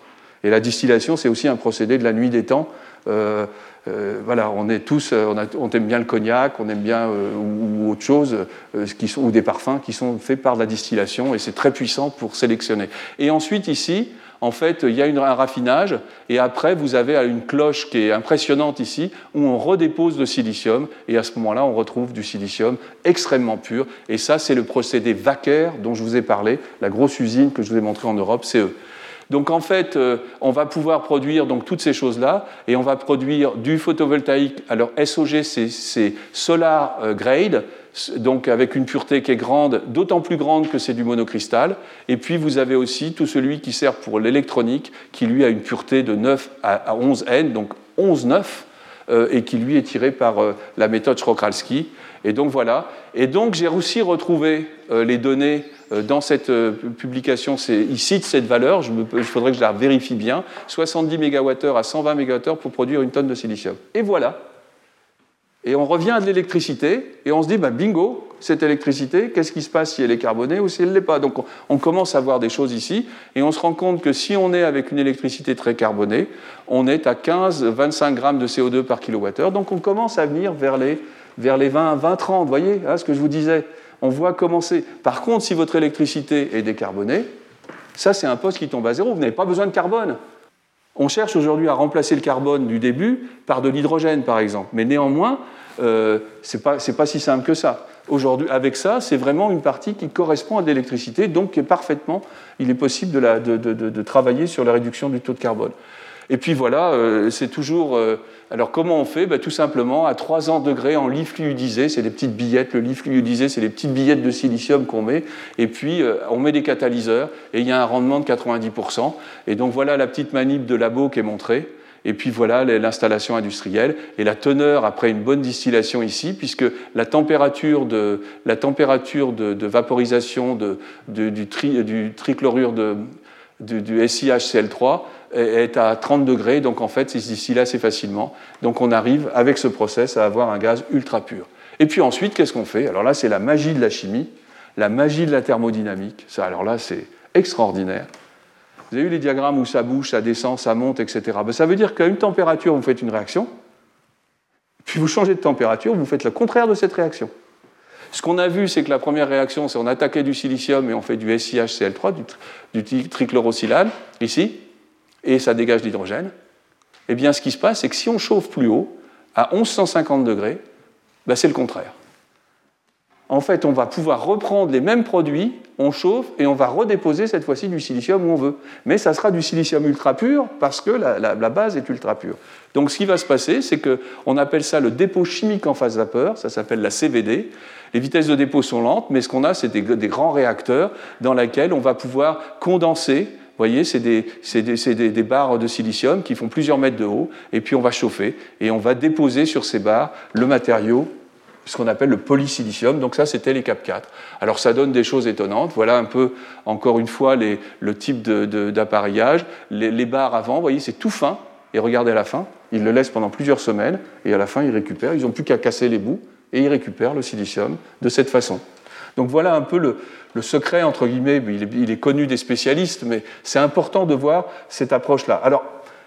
Et la distillation, c'est aussi un procédé de la nuit des temps. Euh, euh, voilà, on est tous, on, aime bien le cognac, on aime bien euh, ou, autre chose, ou des parfums qui sont faits par la distillation, et c'est très puissant pour sélectionner. Et ensuite ici, en fait, il y a un raffinage, et après, vous avez une cloche qui est impressionnante ici, où on redépose le silicium, et à ce moment-là, on retrouve du silicium extrêmement pur. Et ça, c'est le procédé Wacker dont je vous ai parlé, la grosse usine que je vous ai montrée en Europe, c'est eux. Donc en fait, euh, on va pouvoir produire donc, toutes ces choses-là et on va produire du photovoltaïque. Alors SOG, c'est solar euh, grade, donc avec une pureté qui est grande, d'autant plus grande que c'est du monocristal. Et puis vous avez aussi tout celui qui sert pour l'électronique, qui lui a une pureté de 9 à 11 N, donc 11 9, euh, et qui lui est tiré par euh, la méthode Shrokalski. Et donc voilà. Et donc j'ai aussi retrouvé euh, les données dans cette publication. Il cite cette valeur, il faudrait que je la vérifie bien 70 MWh à 120 MWh pour produire une tonne de silicium. Et voilà, et on revient à de l'électricité et on se dit, bah, bingo, cette électricité, qu'est-ce qui se passe si elle est carbonée ou si elle ne l'est pas? Donc on, commence à voir des choses ici et on se rend compte que si on est avec une électricité très carbonée, on est à 15-25 grammes de CO2 par kilowattheure. Donc on commence à venir vers les, vers les 20, 20, 30, vous voyez hein, ce que je vous disais On voit commencer. Par contre, si votre électricité est décarbonée, ça c'est un poste qui tombe à zéro, vous n'avez pas besoin de carbone. On cherche aujourd'hui à remplacer le carbone du début par de l'hydrogène, par exemple. Mais néanmoins, euh, ce n'est pas, si simple que ça. Aujourd'hui, avec ça, c'est vraiment une partie qui correspond à de l'électricité, donc parfaitement, il est possible de, travailler sur la réduction du taux de carbone. Et puis voilà, euh, c'est toujours. Euh, alors comment on fait? Ben, Tout simplement à 300 degrés en lit fluidisé, c'est des petites billettes. Le lit fluidisé, c'est des petites billettes de silicium qu'on met. Et puis on met des catalyseurs et il y a un rendement de 90%. Et donc voilà la petite manip de labo qui est montrée. et puis voilà l'installation industrielle et la teneur après une bonne distillation ici, puisque la température de, la température de, vaporisation de, du, trichlorure de, du, SiHCl3 est à 30 degrés, donc en fait, il se distille assez facilement. Donc on arrive avec ce process à avoir un gaz ultra pur. Et puis ensuite, qu'est-ce qu'on fait? Alors là, c'est la magie de la chimie, la magie de la thermodynamique. Ça, alors là, c'est extraordinaire. Vous avez vu les diagrammes où ça bouge, ça descend, ça monte, etc. Ben, ça veut dire qu'à une température, vous faites une réaction, puis vous changez de température, vous faites le contraire de cette réaction. Ce qu'on a vu, c'est que la première réaction, c'est on attaquait du silicium et on fait du SiHCl3, du, du trichlorosilane, ici, et ça dégage l'hydrogène. Eh bien, ce qui se passe, c'est que si on chauffe plus haut, à 1150 degrés, ben, c'est le contraire en fait, on va pouvoir reprendre les mêmes produits, on chauffe et on va redéposer cette fois-ci du silicium où on veut. Mais ça sera du silicium ultra pur parce que la, base est ultra pure. Donc ce qui va se passer, c'est qu'on appelle ça le dépôt chimique en phase vapeur, ça s'appelle la CVD. Les vitesses de dépôt sont lentes, mais ce qu'on a, c'est des, grands réacteurs dans lesquels on va pouvoir condenser vous voyez, c'est des, des, barres de silicium qui font plusieurs mètres de haut, et puis on va chauffer, et on va déposer sur ces barres le matériau ce qu'on appelle le polysilicium. Donc ça, c'était les CAP 4. Alors ça donne des choses étonnantes. Voilà un peu, encore une fois, le type d'appareillage. les, barres avant, vous voyez, c'est tout fin. Et regardez à la fin, ils le laissent pendant plusieurs semaines. Et à la fin, ils récupèrent. Ils n'ont plus qu'à casser les bouts. Et ils récupèrent le silicium de cette façon. Donc voilà un peu le, secret, entre guillemets. Il est, il est connu des spécialistes, mais c'est important de voir cette approche-là. Alors,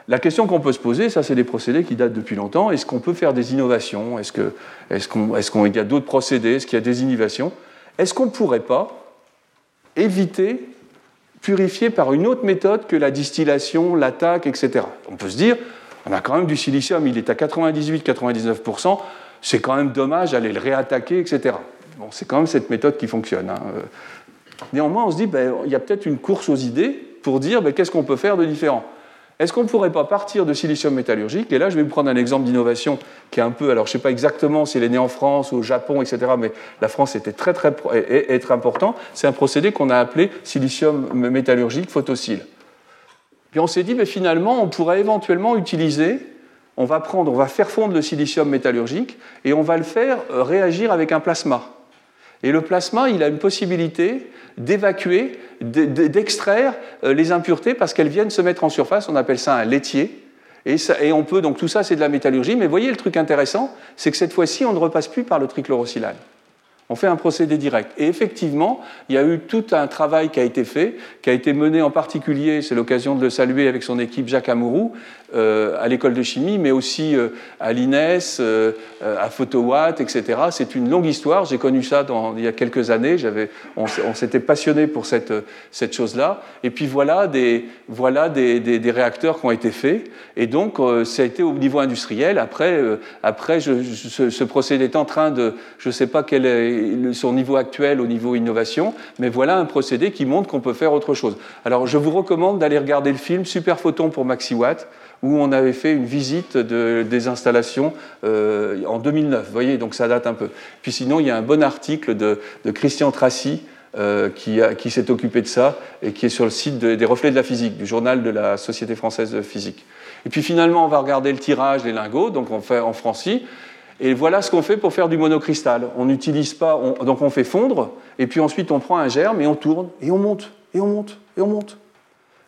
la question qu'on peut se poser, ça c'est des procédés qui datent depuis longtemps, est-ce qu'on peut faire des innovations? Est-ce qu'il y a d'autres procédés? Est-ce qu'il y a des innovations? Est-ce qu'on ne pourrait pas éviter, purifier par une autre méthode que la distillation, l'attaque, etc. On peut se dire, on a quand même du silicium, il est à 98-99%, c'est quand même dommage d'aller le réattaquer, etc. Bon, c'est quand même cette méthode qui fonctionne. Hein. Néanmoins, on se dit, ben, il y a peut-être une course aux idées pour dire ben, qu'est-ce qu'on peut faire de différent? Est-ce qu'on ne pourrait pas partir de silicium métallurgique? Et là, je vais vous prendre un exemple d'innovation qui est un peu, alors je ne sais pas exactement s'il est né en France ou au Japon, etc., mais la France était très, très, très important. C'est un procédé qu'on a appelé silicium métallurgique photosile. Puis on s'est dit, mais finalement, on pourrait éventuellement utiliser, on va prendre, on va faire fondre le silicium métallurgique et on va le faire euh, réagir avec un plasma. Et le plasma, il a une possibilité d'évacuer, d'extraire euh, les impuretés parce qu'elles viennent se mettre en surface. On appelle ça un laitier. Et, on peut, donc tout ça, c'est de la métallurgie. Mais voyez, le truc intéressant, c'est que cette fois-ci, on ne repasse plus par le trichlorosilane. On fait un procédé direct. Et effectivement, il y a eu tout un travail qui a été fait, qui a été mené en particulier, c'est l'occasion de le saluer avec son équipe Jacques Amourou, euh, à l'école de chimie, mais aussi euh, à l'INES, euh, à Photowatt, etc. C'est une longue histoire. J'ai connu ça il y a quelques années. On, s'était passionné pour cette, chose-là. Et puis voilà, des, réacteurs qui ont été faits. Et donc, ça a été au niveau industriel. Après, après ce, ce, procédé est en train de. Je ne sais pas quel est son niveau actuel au niveau innovation, mais voilà un procédé qui montre qu'on peut faire autre chose. Alors, je vous recommande d'aller regarder le film Super Photon pour MaxiWatt où on avait fait une visite des installations euh, en 2009. Vous voyez, donc ça date un peu. Puis sinon, il y a un bon article de, Christian Tracy euh, qui, s'est occupé de ça et qui est sur le site des reflets de la physique, du journal de la Société française de physique. Et puis finalement, on va regarder le tirage des lingots, donc on fait en francis. Et voilà ce qu'on fait pour faire du monocristal. On n'utilise pas, donc on fait fondre, et puis ensuite on prend un germe et on tourne, et on monte, et on monte, et on monte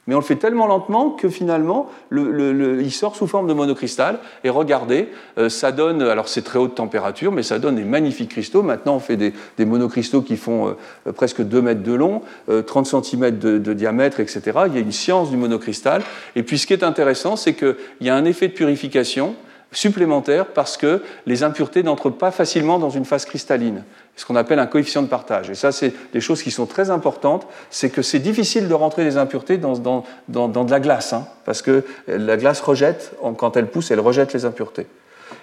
mais on le fait tellement lentement que finalement, il sort sous forme de monocristal. Et regardez, euh, ça donne, alors c'est très haute température, mais ça donne des magnifiques cristaux. Maintenant, on fait des, monocristaux qui font euh, presque 2 mètres de long, 30 euh, cm de, de, diamètre, etc. Il y a une science du monocristal. Et puis ce qui est intéressant, c'est qu'il y a un effet de purification supplémentaire parce que les impuretés n'entrent pas facilement dans une phase cristalline ce qu'on appelle un coefficient de partage. Et ça, c'est des choses qui sont très importantes. C'est que c'est difficile de rentrer des impuretés dans, dans, dans, de la glace, hein, parce que la glace rejette, quand elle pousse, elle rejette les impuretés.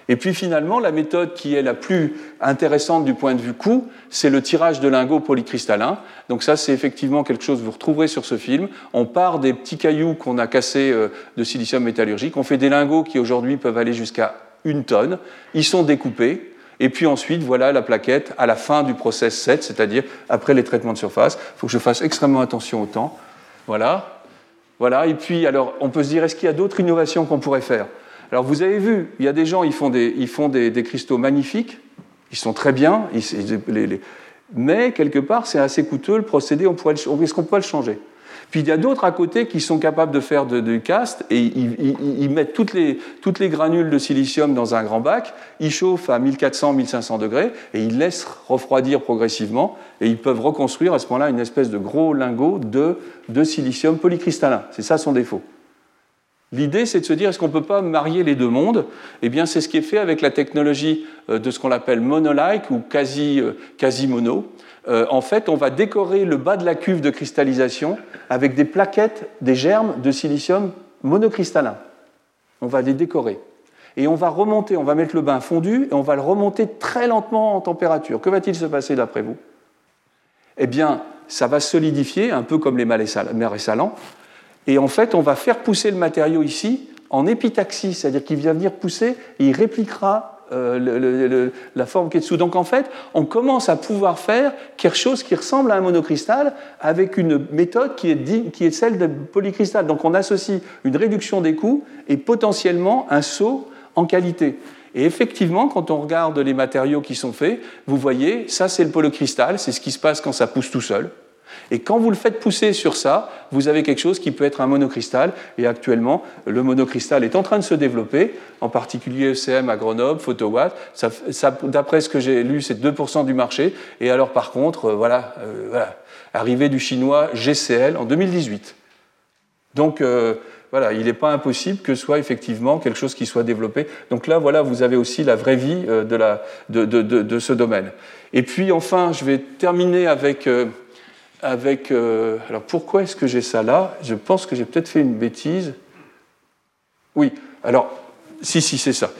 Et puis finalement, la méthode qui est la plus intéressante du point de vue coût, c'est le tirage de lingots polycristallins. Donc ça, c'est effectivement quelque chose que vous retrouverez sur ce film. On part des petits cailloux qu'on a cassés euh, de silicium métallurgique. On fait des lingots qui aujourd'hui peuvent aller jusqu'à une tonne. Ils sont découpés. Et puis ensuite, voilà la plaquette à la fin du process 7, c'est-à-dire après les traitements de surface. Il faut que je fasse extrêmement attention au temps. Voilà. Voilà, et puis, alors, on peut se dire, est-ce qu'il y a d'autres innovations qu'on pourrait faire? Alors, vous avez vu, il y a des gens, ils font des, ils font des, cristaux magnifiques, ils sont très bien, mais quelque part, c'est assez coûteux le procédé, est-ce qu'on peut le changer puis il y a d'autres à côté qui sont capables de faire du cast et ils, mettent toutes les, toutes les, granules de silicium dans un grand bac, ils chauffent à 1400-1500 degrés et ils laissent refroidir progressivement et ils peuvent reconstruire à ce moment-là une espèce de gros lingot de, de silicium polycristallin. C'est ça son défaut. L'idée, c'est de se dire, est-ce qu'on ne peut pas marier les deux mondes? Eh bien, c'est ce qui est fait avec la technologie euh, de ce qu'on appelle monolike ou quasi, euh, quasi mono. Euh, en fait, on va décorer le bas de la cuve de cristallisation avec des plaquettes, des germes de silicium monocristallin. On va les décorer. Et on va remonter, on va mettre le bain fondu et on va le remonter très lentement en température. Que va-t-il se passer d'après vous? Eh bien, ça va solidifier, un peu comme les marais salants. Et en fait, on va faire pousser le matériau ici en épitaxie, c'est-à-dire qu'il vient venir pousser et il répliquera euh, la forme qui est dessous. Donc en fait, on commence à pouvoir faire quelque chose qui ressemble à un monocristal avec une méthode qui est, qui est celle de polycristal. Donc on associe une réduction des coûts et potentiellement un saut en qualité. Et effectivement, quand on regarde les matériaux qui sont faits, vous voyez, ça c'est le polycristal, c'est ce qui se passe quand ça pousse tout seul. Et quand vous le faites pousser sur ça, vous avez quelque chose qui peut être un monocristal. Et actuellement, le monocristal est en train de se développer, en particulier ECM à Grenoble, Photowatt. D'après ce que j'ai lu, c'est 2% du marché. Et alors, par contre, euh, voilà, euh, arrivée du chinois GCL en 2018. Donc, euh, voilà, il n'est pas impossible que ce soit effectivement quelque chose qui soit développé. Donc là, voilà, vous avez aussi la vraie vie la, de, ce domaine. Et puis enfin, je vais terminer avec avec... Euh, alors pourquoi est-ce que j'ai ça là? Je pense que j'ai peut-être fait une bêtise. Oui, alors, si, si, c'est ça.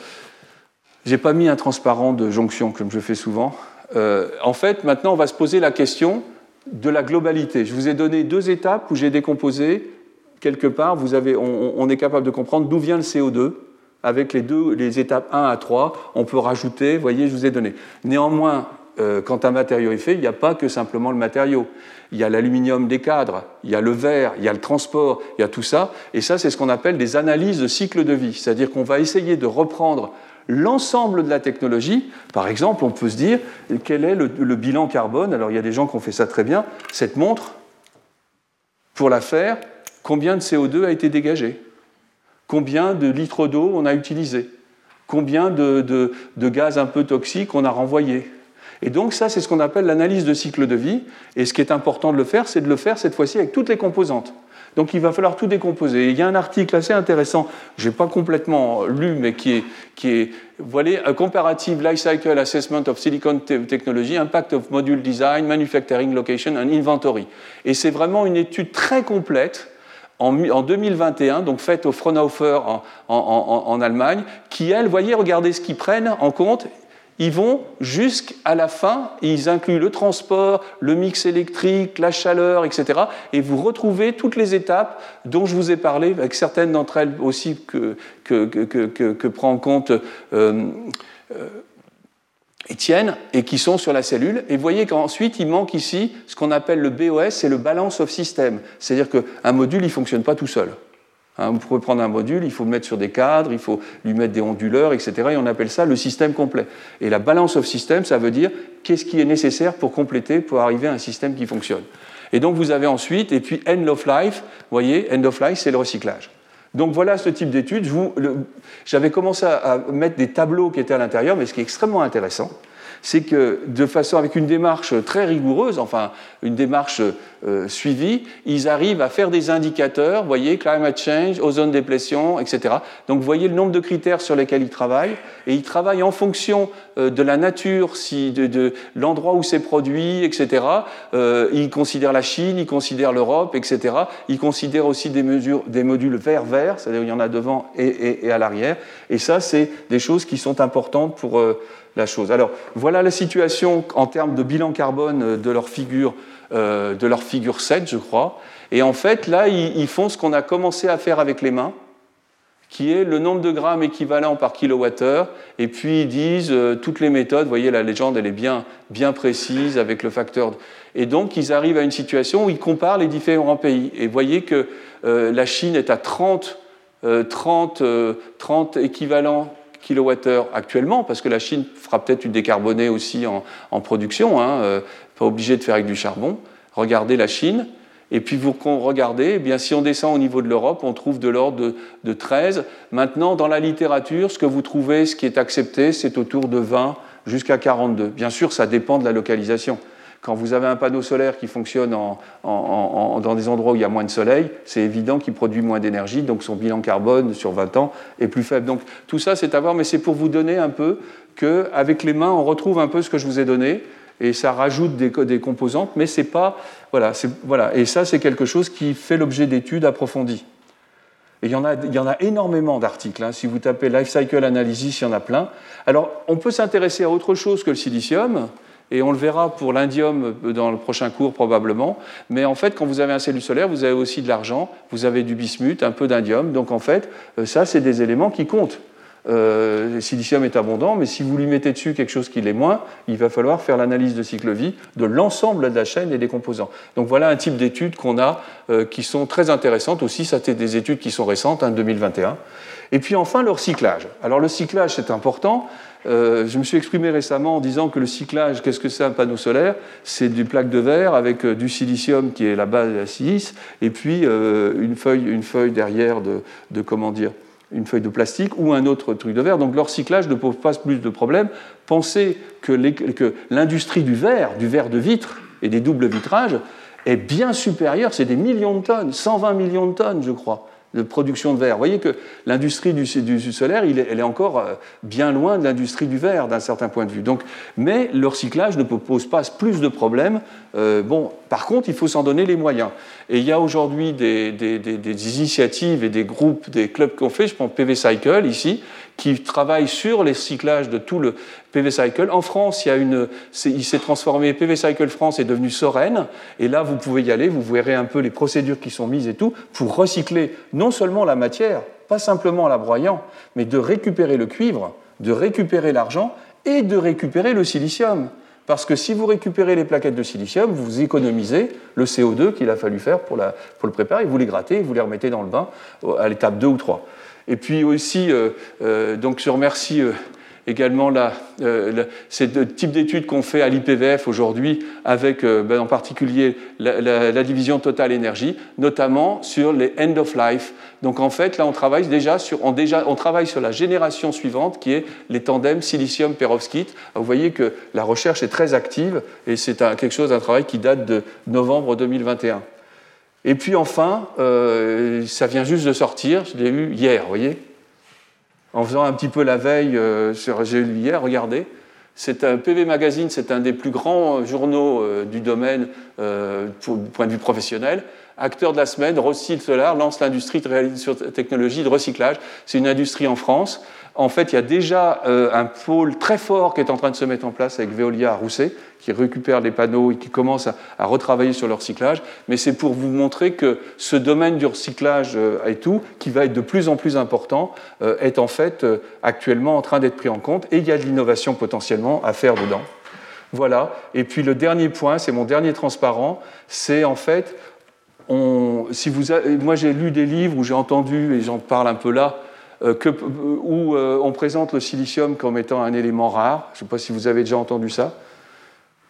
J'ai pas mis un transparent de jonction comme je fais souvent. Euh, en fait, maintenant, on va se poser la question de la globalité. Je vous ai donné deux étapes où j'ai décomposé quelque part. Vous avez, on, est capable de comprendre d'où vient le CO2 avec les deux, les étapes 1 à 3. On peut rajouter, vous voyez, je vous ai donné. Néanmoins, quand un matériau est fait, il n'y a pas que simplement le matériau. Il y a l'aluminium des cadres, il y a le verre, il y a le transport, il y a tout ça. Et ça, c'est ce qu'on appelle des analyses de cycle de vie. C'est-à-dire qu'on va essayer de reprendre l'ensemble de la technologie. Par exemple, on peut se dire quel est le, bilan carbone? Alors, il y a des gens qui ont fait ça très bien. Cette montre, pour la faire, combien de CO2 a été dégagé? Combien de litres d'eau on a utilisé? Combien de, de, de gaz un peu toxiques on a renvoyé? Et donc ça, c'est ce qu'on appelle l'analyse de cycle de vie. Et ce qui est important de le faire, c'est de le faire cette fois-ci avec toutes les composantes. Donc il va falloir tout décomposer. Il y a un article assez intéressant, je n'ai pas complètement lu, mais qui est, qui est voilà, A Comparative Life Cycle Assessment of Silicon Technology, Impact of Module Design, Manufacturing Location and Inventory. Et c'est vraiment une étude très complète en, 2021, donc faite au Fraunhofer en, en, en Allemagne, qui, elle, voyez, regardez ce qu'ils prennent en compte ils vont jusqu'à la fin, ils incluent le transport, le mix électrique, la chaleur, etc. Et vous retrouvez toutes les étapes dont je vous ai parlé, avec certaines d'entre elles aussi que, que, prend en compte euh, euh, Étienne, et qui sont sur la cellule. Et voyez qu'ensuite, il manque ici ce qu'on appelle le BOS, c'est le Balance of System. C'est-à-dire qu'un module, il ne fonctionne pas tout seul. Hein, vous pouvez prendre un module, il faut le mettre sur des cadres, il faut lui mettre des onduleurs, etc. Et on appelle ça le système complet. Et la balance of system, ça veut dire qu'est-ce qui est nécessaire pour compléter, pour arriver à un système qui fonctionne. Et donc vous avez ensuite, et puis end of life, vous voyez, end of life, c'est le recyclage. Donc voilà ce type d'étude. J'avais commencé à mettre des tableaux qui étaient à l'intérieur, mais ce qui est extrêmement intéressant, c'est que de façon avec une démarche très rigoureuse, enfin une démarche euh, suivie, ils arrivent à faire des indicateurs, voyez, climate change, ozone déplétion, etc. Donc vous voyez le nombre de critères sur lesquels ils travaillent, et ils travaillent en fonction euh, de la nature, si, de, l'endroit où c'est produit, etc. Euh, ils considèrent la Chine, ils considèrent l'Europe, etc. Ils considèrent aussi des, mesures, des modules vert-vert, c'est-à-dire il y en a devant et, et à l'arrière. Et ça, c'est des choses qui sont importantes pour Alors voilà la situation en termes de bilan carbone euh, de leur figure, euh, de leur figure 7, je crois. Et en fait, là, ils, font ce qu'on a commencé à faire avec les mains, qui est le nombre de grammes équivalent par kilowattheure. Et puis ils disent euh, toutes les méthodes, vous voyez la légende, elle est bien, bien précise avec le facteur. Et donc ils arrivent à une situation où ils comparent les différents pays. Et vous voyez que la Chine est à 30, 30, 30 équivalents kilowattheures actuellement, parce que la Chine fera peut-être une décarbonée aussi en, production, hein, euh, pas obligé de faire avec du charbon. Regardez la Chine, et puis vous regardez, eh bien, si on descend au niveau de l'Europe, on trouve de l'ordre de, 13. Maintenant, dans la littérature, ce que vous trouvez, ce qui est accepté, c'est autour de 20 jusqu'à 42. Bien sûr, ça dépend de la localisation. Quand vous avez un panneau solaire qui fonctionne dans des endroits où il y a moins de soleil, c'est évident qu'il produit moins d'énergie, donc son bilan carbone sur 20 ans est plus faible. Donc tout ça, c'est à voir, mais c'est pour vous donner un peu qu'avec les mains, on retrouve un peu ce que je vous ai donné et ça rajoute des, composantes, mais c'est pas. Voilà, voilà. Et ça, c'est quelque chose qui fait l'objet d'études approfondies. Et il y en a, il y en a énormément d'articles. Hein. Si vous tapez Life Cycle Analysis, il y en a plein. Alors, on peut s'intéresser à autre chose que le silicium, et on le verra pour l'indium dans le prochain cours probablement. Mais en fait, quand vous avez un cellule solaire, vous avez aussi de l'argent, vous avez du bismuth, un peu d'indium. Donc en fait, euh, ça, c'est des éléments qui comptent. Euh, le silicium est abondant, mais si vous lui mettez dessus quelque chose qui l'est moins, il va falloir faire l'analyse de cycle-vie de l'ensemble de la chaîne et des composants. Donc voilà un type d'études qu'on a euh, qui sont très intéressantes aussi. Ça, c'est des études qui sont récentes, hein, 2021. Et puis enfin, le recyclage. Alors le cyclage, c'est important. Euh, je me suis exprimé récemment en disant que le cyclage, qu'est-ce que c'est un panneau solaire? C'est des plaques de verre avec du silicium qui est la base de la silice, et puis une, feuille, une feuille derrière de, de comment dire une feuille de plastique ou un autre truc de verre. Donc leur cyclage ne pose pas plus de problèmes. Pensez que l'industrie du verre, du verre de vitre et des doubles vitrages est bien supérieure, c'est des millions de tonnes, 120 millions de tonnes je crois de production de verre. Vous voyez que l'industrie du, solaire, elle est encore euh, bien loin de l'industrie du verre d'un certain point de vue. Donc, mais le recyclage ne pose pas plus de problèmes. Euh, bon, par contre, il faut s'en donner les moyens. Et il y a aujourd'hui des, initiatives et des groupes, des clubs qu'on fait, je prends PV Cycle ici, qui travaillent sur les cyclages de tout le PV Cycle. En France, il, s'est transformé, PV Cycle France est devenu Soren, et là, vous pouvez y aller, vous verrez un peu les procédures qui sont mises et tout, pour recycler non seulement la matière, pas simplement la broyant, mais de récupérer le cuivre, de récupérer l'argent et de récupérer le silicium. Parce que si vous récupérez les plaquettes de silicium, vous économisez le CO2 qu'il a fallu faire pour, le préparer, vous les grattez, vous les remettez dans le bain à l'étape 2 ou 3. Et puis aussi, euh, euh, donc je remercie euh, également la, euh, c'est le type d'études qu'on fait à l'IPVF aujourd'hui, avec ben, en particulier la, division Total Énergie, notamment sur les end of life. Donc en fait, là, on travaille déjà sur, on travaille sur la génération suivante, qui est les tandems silicium-perovskite. Vous voyez que la recherche est très active, et c'est quelque chose, un travail qui date de novembre 2021. Et puis enfin, euh, ça vient juste de sortir, je l'ai eu hier, vous voyez En faisant un petit peu la veille, euh, sur, j'ai lu hier, regardez. C'est un PV Magazine, c'est un des plus grands journaux euh, du domaine du point de vue professionnel. Acteur de la semaine, Rossil Solar lance l'industrie de technologie de recyclage. C'est une industrie en France en fait, il y a déjà euh, un pôle très fort qui est en train de se mettre en place avec Veolia à Rousset, qui récupère les panneaux et qui commence à, retravailler sur leur recyclage. Mais c'est pour vous montrer que ce domaine du recyclage euh, et tout, qui va être de plus en plus important, euh, est en fait actuellement en train d'être pris en compte. Et il y a de l'innovation potentiellement à faire dedans. Voilà. Et puis le dernier point, c'est mon dernier transparent, c'est en fait, on, si vous moi j'ai lu des livres où j'ai entendu, et j'en parle un peu là, euh, où euh, on présente le silicium comme étant un élément rare. Je ne sais pas si vous avez déjà entendu ça.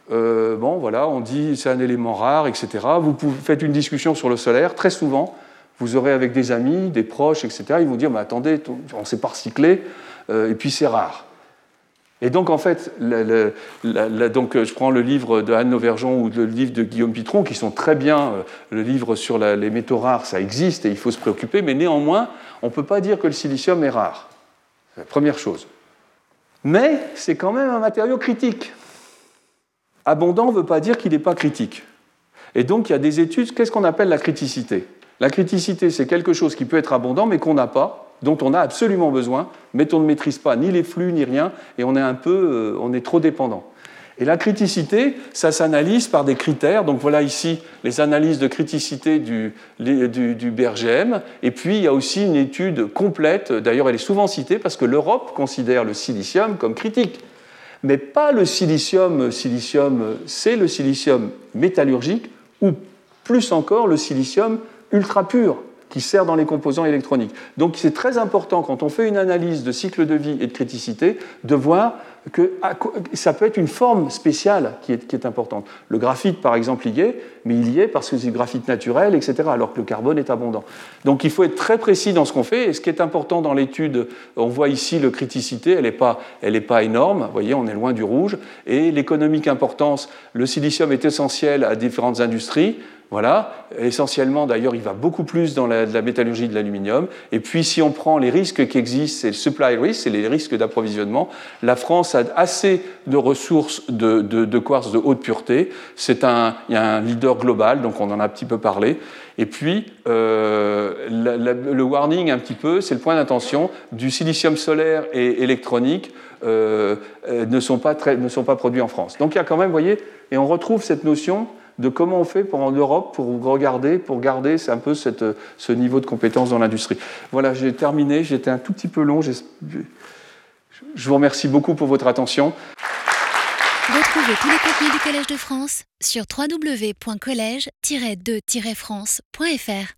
Euh, bon, voilà, on dit c'est un élément rare, etc. Vous faites une discussion sur le solaire, très souvent, vous aurez avec des amis, des proches, etc. Ils vont dire, mais attendez, on ne s'est pas recyclé, et puis c'est rare. Et donc, en fait, donc, je prends le livre de Anne Nauvergeon ou le livre de Guillaume Pitron, qui sont très bien. Le livre sur les métaux rares, ça existe et il faut se préoccuper, mais néanmoins, on ne peut pas dire que le silicium est rare. La première chose. Mais c'est quand même un matériau critique. Abondant ne veut pas dire qu'il n'est pas critique. Et donc il y a des études, qu'est-ce qu'on appelle la criticité? La criticité, c'est quelque chose qui peut être abondant mais qu'on n'a pas, dont on a absolument besoin, mais on ne maîtrise pas ni les flux ni rien, et on est un peu, euh, on est trop dépendant. Et la criticité, ça s'analyse par des critères. Donc voilà ici les analyses de criticité du, du, BRGM. Et puis il y a aussi une étude complète, d'ailleurs elle est souvent citée parce que l'Europe considère le silicium comme critique. Mais pas le silicium, silicium, c'est le silicium métallurgique ou plus encore le silicium ultra pur qui sert dans les composants électroniques. Donc c'est très important quand on fait une analyse de cycle de vie et de criticité de voir que ça peut être une forme spéciale qui est, importante. Le graphite, par exemple, y est, mais il y est parce que c'est du graphite naturel, etc., alors que le carbone est abondant. Donc il faut être très précis dans ce qu'on fait. Et ce qui est important dans l'étude, on voit ici le criticité, elle n'est pas, pas énorme, vous voyez, on est loin du rouge. Et l'économique importance, le silicium est essentiel à différentes industries. Voilà, essentiellement d'ailleurs, il va beaucoup plus dans la, métallurgie de l'aluminium. Et puis, si on prend les risques qui existent, c'est le supply risk, c'est les risques d'approvisionnement. La France a assez de ressources de, quartz de haute pureté. C'est un, il y a un leader global, donc on en a un petit peu parlé. Et puis, euh, le warning un petit peu, c'est le point d'attention du silicium solaire et électronique euh, euh, ne, sont pas ne sont pas produits en France. Donc il y a quand même, vous voyez, et on retrouve cette notion de comment on fait en Europe pour regarder, pour garder un peu ce niveau de compétence dans l'industrie. Voilà, j'ai terminé, j'étais un tout petit peu long. Je vous remercie beaucoup pour votre attention. Retrouvez tous les contenus du Collège de France sur www.colège-2-france.fr.